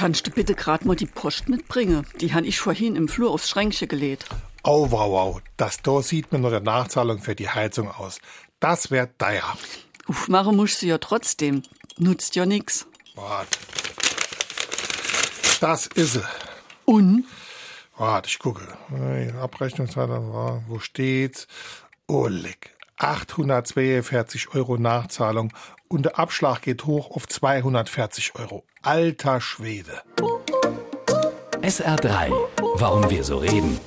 Kannst du bitte gerade mal die Post mitbringen? Die han ich vorhin im Flur aufs Schränkchen gelegt. Au, wow, wow. Das da sieht mir nur der Nachzahlung für die Heizung aus. Das wär teuer. Aufmachen musst du ja trotzdem. Nutzt ja nix. Wart. Das ist sie. Und? Warte, ich gucke. Hey, Abrechnungszeit, wo steht's? Oh, leck. 842 Euro Nachzahlung und der Abschlag geht hoch auf 240 Euro. Alter Schwede. SR3. Warum wir so reden.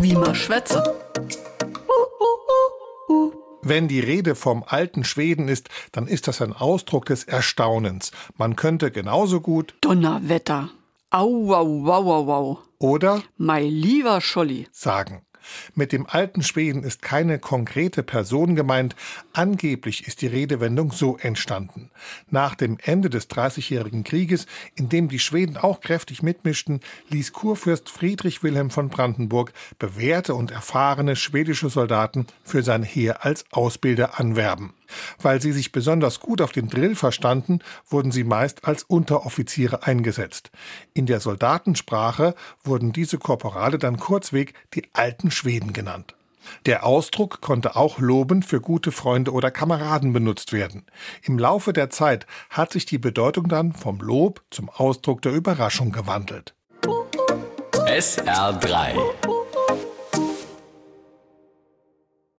Wie man schwätze. Wenn die Rede vom alten Schweden ist, dann ist das ein Ausdruck des Erstaunens. Man könnte genauso gut Donnerwetter. Au, au, au, au, au. oder Mein lieber Scholli. sagen. Mit dem alten Schweden ist keine konkrete Person gemeint. Angeblich ist die Redewendung so entstanden. Nach dem Ende des Dreißigjährigen Krieges, in dem die Schweden auch kräftig mitmischten, ließ Kurfürst Friedrich Wilhelm von Brandenburg bewährte und erfahrene schwedische Soldaten für sein Heer als Ausbilder anwerben. Weil sie sich besonders gut auf den Drill verstanden, wurden sie meist als Unteroffiziere eingesetzt. In der Soldatensprache wurden diese Korporale dann kurzweg die alten Schweden genannt. Der Ausdruck konnte auch lobend für gute Freunde oder Kameraden benutzt werden. Im Laufe der Zeit hat sich die Bedeutung dann vom Lob zum Ausdruck der Überraschung gewandelt. SR3.